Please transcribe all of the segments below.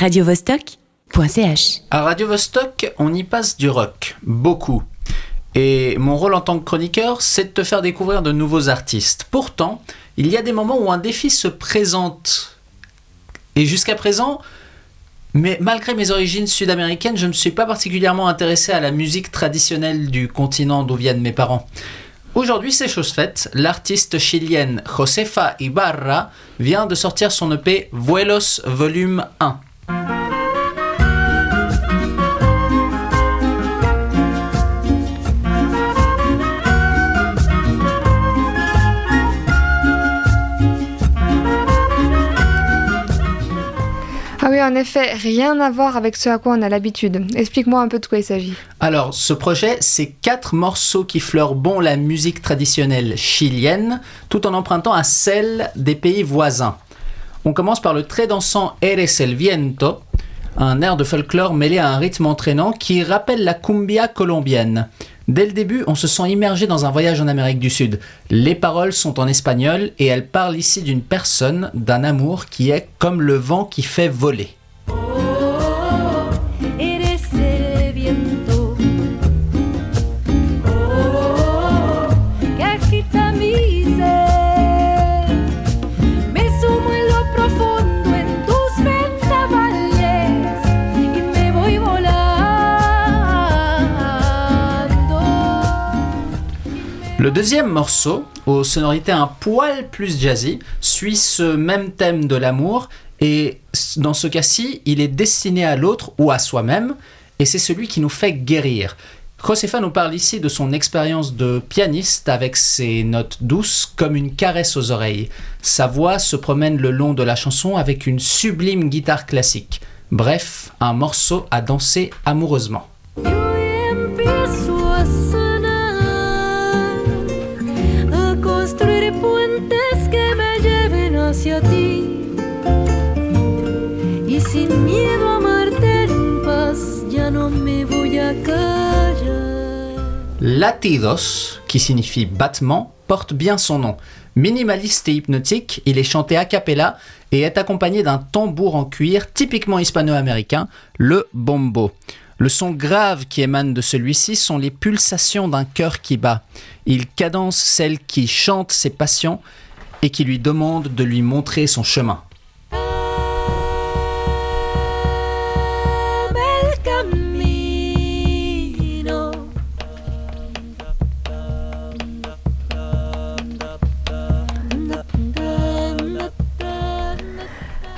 radiovostok.ch. À Radio Vostok, on y passe du rock, beaucoup. Et mon rôle en tant que chroniqueur, c'est de te faire découvrir de nouveaux artistes. Pourtant, il y a des moments où un défi se présente. Et jusqu'à présent, mais malgré mes origines sud-américaines, je ne suis pas particulièrement intéressé à la musique traditionnelle du continent d'où viennent mes parents. Aujourd'hui, c'est chose faite. L'artiste chilienne Josefa Ibarra vient de sortir son EP Vuelos Volume 1. Ah oui, en effet, rien à voir avec ce à quoi on a l'habitude. Explique-moi un peu de quoi il s'agit. Alors, ce projet, c'est quatre morceaux qui fleurent bon la musique traditionnelle chilienne, tout en empruntant à celle des pays voisins. On commence par le très dansant Eres el Viento, un air de folklore mêlé à un rythme entraînant qui rappelle la cumbia colombienne. Dès le début, on se sent immergé dans un voyage en Amérique du Sud. Les paroles sont en espagnol et elles parlent ici d'une personne, d'un amour qui est comme le vent qui fait voler. Le deuxième morceau, aux sonorités un poil plus jazzy, suit ce même thème de l'amour et dans ce cas-ci, il est destiné à l'autre ou à soi-même et c'est celui qui nous fait guérir. Josefa nous parle ici de son expérience de pianiste avec ses notes douces comme une caresse aux oreilles. Sa voix se promène le long de la chanson avec une sublime guitare classique. Bref, un morceau à danser amoureusement. Latidos, qui signifie battement, porte bien son nom. Minimaliste et hypnotique, il est chanté a cappella et est accompagné d'un tambour en cuir typiquement hispano-américain, le bombo. Le son grave qui émane de celui-ci sont les pulsations d'un cœur qui bat. Il cadence celle qui chante ses passions et qui lui demande de lui montrer son chemin.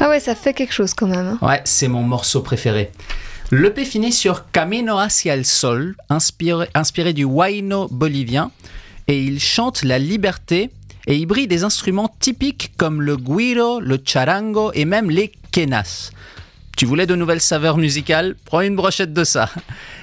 Ah ouais, ça fait quelque chose quand même. hein. Ouais, c'est mon morceau préféré. L'EP finit sur Camino hacia el sol, inspiré, inspiré du huayno bolivien, et il chante la liberté et y brille des instruments typiques comme le guiro, le charango et même les quenas. Tu voulais de nouvelles saveurs musicales? Prends une brochette de ça.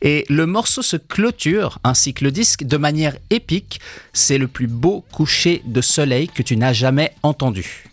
Et le morceau se clôture, ainsi que le disque, de manière épique. C'est le plus beau coucher de soleil que tu n'as jamais entendu.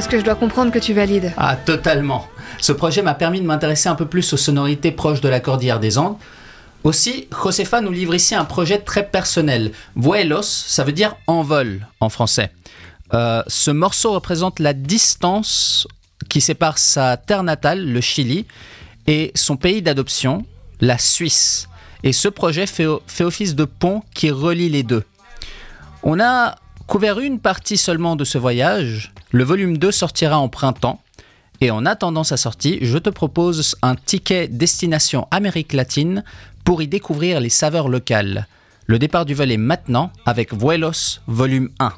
Est-ce que je dois comprendre que tu valides? Ah, totalement. Ce projet m'a permis de m'intéresser un peu plus aux sonorités proches de la cordillère des Andes. Aussi, Josefa nous livre ici un projet très personnel. Vuelos, ça veut dire envol en français. Euh, ce morceau représente la distance qui sépare sa terre natale, le Chili, et son pays d'adoption, la Suisse. Et ce projet fait, fait office de pont qui relie les deux. On a couvert une partie seulement de ce voyage. Le volume 2 sortira en printemps. Et en attendant sa sortie, je te propose un ticket destination Amérique latine pour y découvrir les saveurs locales. Le départ du vol est maintenant avec Vuelos volume 1.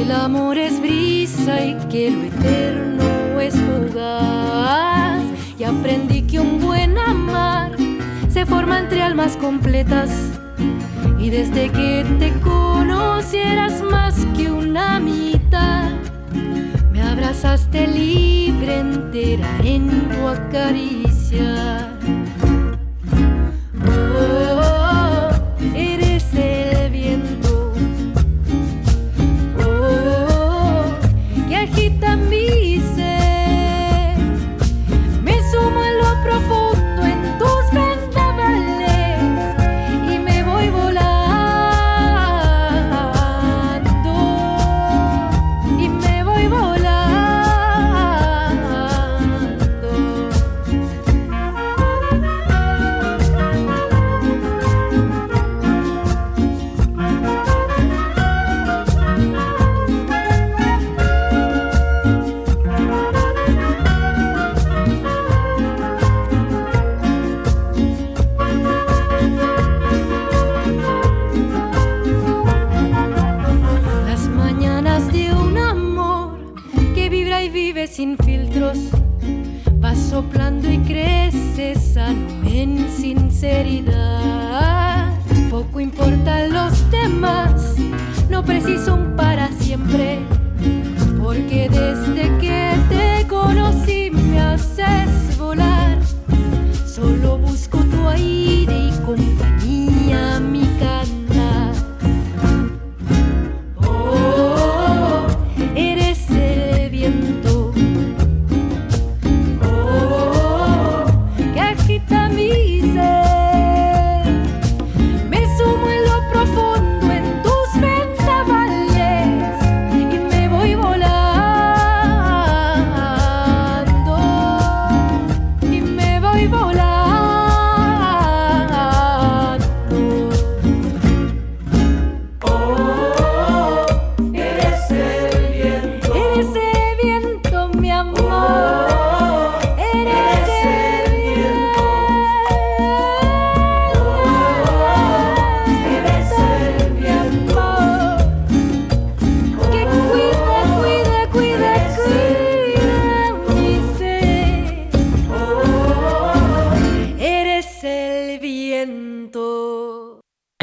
Que el amor es brisa y que lo eterno es fugaz. Y aprendí que un buen amar se forma entre almas completas. Y desde que te conocieras más que una mitad, me abrazaste libre entera en tu acaricia. Y vive sin filtros, va soplando y crece sano en sinceridad. Poco importan los demás, no preciso un para siempre,